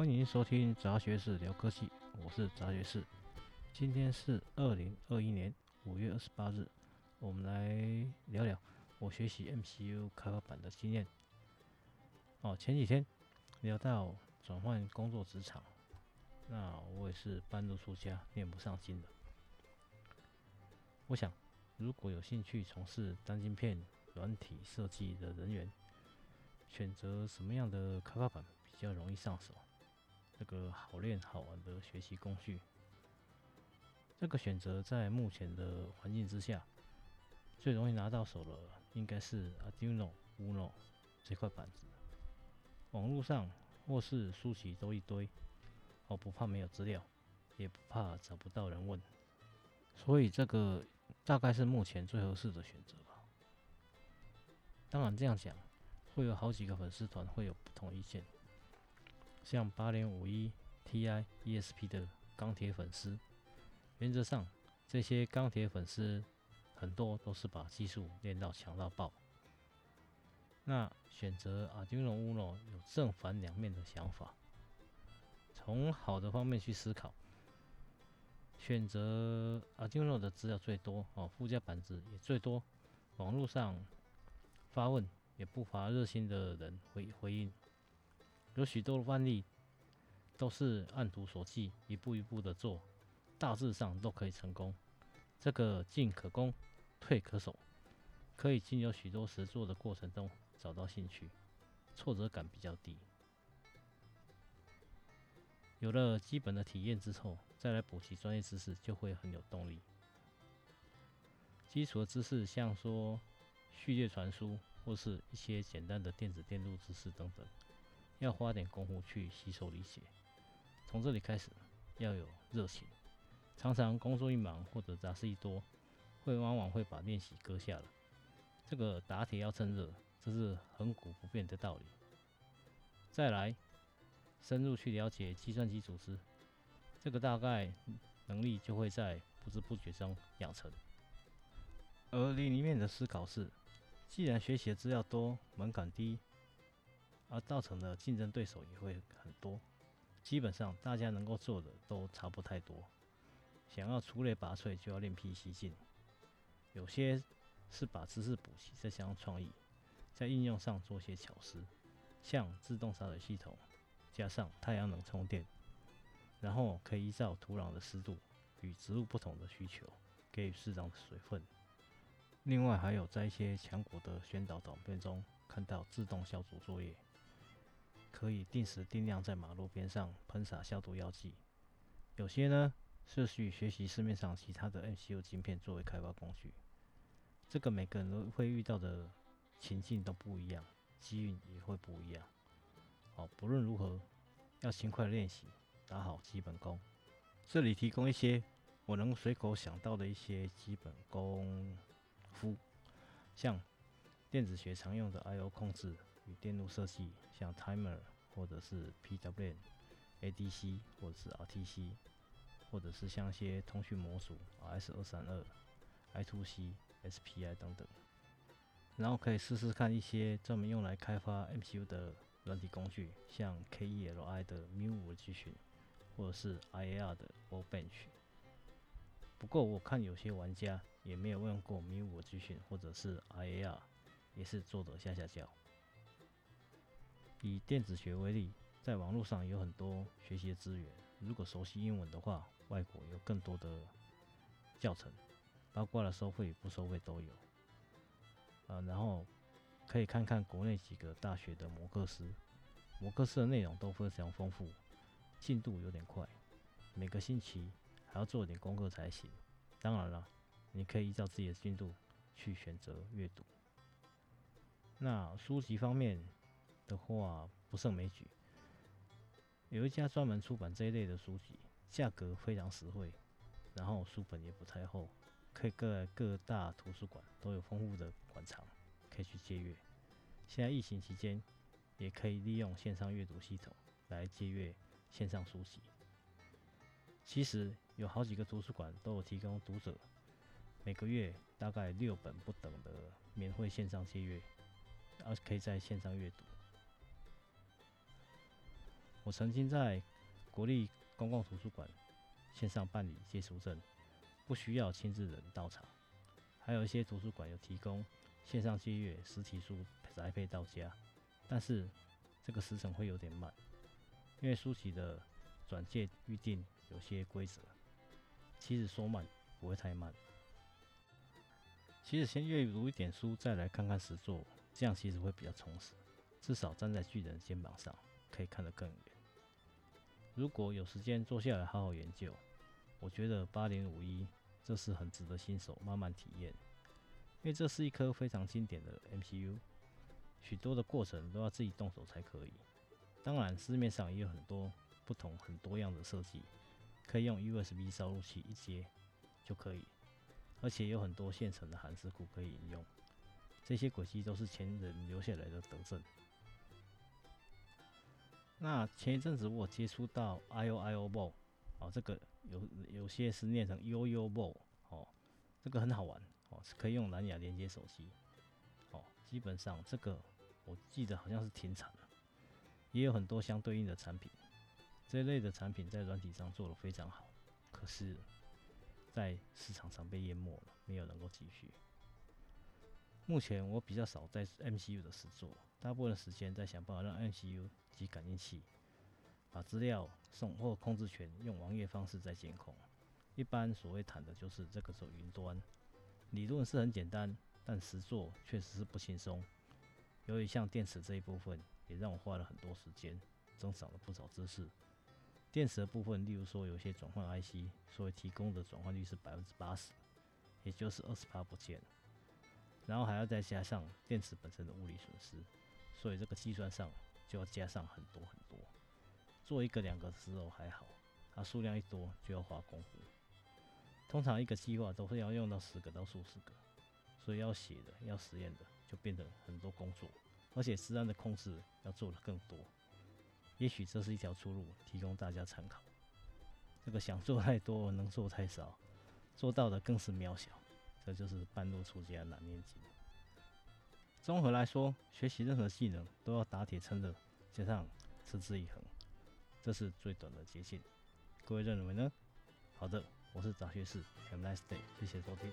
欢迎收听杂学士聊科技，我是杂学士。今天是二零二一年五月二十八日，我们来聊聊我学习 MCU 开发板的经验。哦，前几天聊到转换工作职场，那我也是半路出家，念不上经的。我想，如果有兴趣从事单晶片软体设计的人员，选择什么样的开发板比较容易上手？这个好练好玩的学习工具，这个选择在目前的环境之下，最容易拿到手的应该是 Arduino Uno 这块板子。网络上或是书籍都一堆，我不怕没有资料，也不怕找不到人问，所以这个大概是目前最合适的选择吧。当然这样讲，会有好几个粉丝团会有不同意见。像八零五一 Ti ESP 的钢铁粉丝，原则上这些钢铁粉丝很多都是把技术练到强到爆。那选择 Arduino Uno 有正反两面的想法，从好的方面去思考，选择 Arduino 的资料最多哦，附加板子也最多，网络上发问也不乏热心的人回回应。有许多的案例都是按图索骥，一步一步的做，大致上都可以成功。这个进可攻，退可守，可以经由许多实做的过程中找到兴趣，挫折感比较低。有了基本的体验之后，再来补习专业知识就会很有动力。基础的知识，像说序列传输或是一些简单的电子电路知识等等。要花点功夫去吸收理解，从这里开始要有热情。常常工作一忙或者杂事一多，会往往会把练习搁下了。这个打铁要趁热，这是恒古不变的道理。再来，深入去了解计算机组织，这个大概能力就会在不知不觉中养成。而另一面的思考是，既然学习的资料多，门槛低。而造成的竞争对手也会很多，基本上大家能够做的都差不太多。想要出类拔萃，就要另辟蹊径。有些是把知识补齐，再加上创意，在应用上做些巧思，像自动洒水系统，加上太阳能充电，然后可以依照土壤的湿度与植物不同的需求，给予适当的水分。另外，还有在一些强国的宣导短片中看到自动消毒作业。可以定时定量在马路边上喷洒消毒药剂。有些呢是去学习市面上其他的 MCU 晶片作为开发工具。这个每个人都会遇到的情境都不一样，机运也会不一样。好，不论如何，要勤快练习，打好基本功。这里提供一些我能随口想到的一些基本功夫，像电子学常用的 I/O 控制。电路设计，像 timer 或者是 PWM、ADC 或者是 RTC，或者是像一些通讯模组 RS 二三二、I2C、SPI 等等。然后可以试试看一些专门用来开发 MCU 的软体工具，像 KELI 的 MU5Gtion，或者是 IAR 的 Workbench。不过我看有些玩家也没有用过 MU5Gtion 或者是 IAR，也是做的下下叫。以电子学为例，在网络上有很多学习的资源。如果熟悉英文的话，外国有更多的教程，包括了收费与不收费都有。啊，然后可以看看国内几个大学的模课师，模课师的内容都非常丰富，进度有点快，每个星期还要做点功课才行。当然了，你可以依照自己的进度去选择阅读。那书籍方面，的话不胜枚举，有一家专门出版这一类的书籍，价格非常实惠，然后书本也不太厚，可以各各大图书馆都有丰富的馆藏，可以去借阅。现在疫情期间，也可以利用线上阅读系统来借阅线上书籍。其实有好几个图书馆都有提供读者每个月大概六本不等的免费线上借阅，而可以在线上阅读。我曾经在国立公共图书馆线上办理借书证，不需要亲自人到场。还有一些图书馆有提供线上借阅实体书宅配到家，但是这个时程会有点慢，因为书籍的转借预定有些规则。其实说慢不会太慢，其实先阅读一点书，再来看看实作，这样其实会比较充实，至少站在巨人肩膀上可以看得更远。如果有时间坐下来好好研究，我觉得八零五一这是很值得新手慢慢体验，因为这是一颗非常经典的 MCU，许多的过程都要自己动手才可以。当然，市面上也有很多不同很多样的设计。可以用 USB 烧录器一接就可以，而且有很多现成的函式库可以引用。这些轨迹都是前人留下来的德政。那前一阵子我接触到 IOIOBO，哦，这个有有些是念成 YOYOBO，哦，这个很好玩，哦，是可以用蓝牙连接手机，哦，基本上这个我记得好像是停产了，也有很多相对应的产品。这类的产品在软体上做的非常好，可是，在市场上被淹没了，没有能够继续。目前我比较少在 MCU 的实作，大部分时间在想办法让 MCU 及感应器把资料送或控制权用网页方式在监控。一般所谓谈的就是这个走云端，理论是很简单，但实作确实是不轻松。由于像电池这一部分，也让我花了很多时间，增长了不少知识。电池的部分，例如说有些转换 IC，所以提供的转换率是百分之八十，也就是二十八不见。然后还要再加上电池本身的物理损失，所以这个计算上就要加上很多很多。做一个两个的时候还好，它数量一多就要花功夫。通常一个计划都会要用到十个到数十个，所以要写的、要实验的就变得很多工作，而且实际的控制要做的更多。也许这是一条出路，提供大家参考。这个想做太多，能做太少，做到的更是渺小。这就是半路出家难念经。综合来说，学习任何技能都要打铁趁热，加上持之以恒，这是最短的捷径。各位认为呢？好的，我是杂学士，Have a nice day，谢谢收听。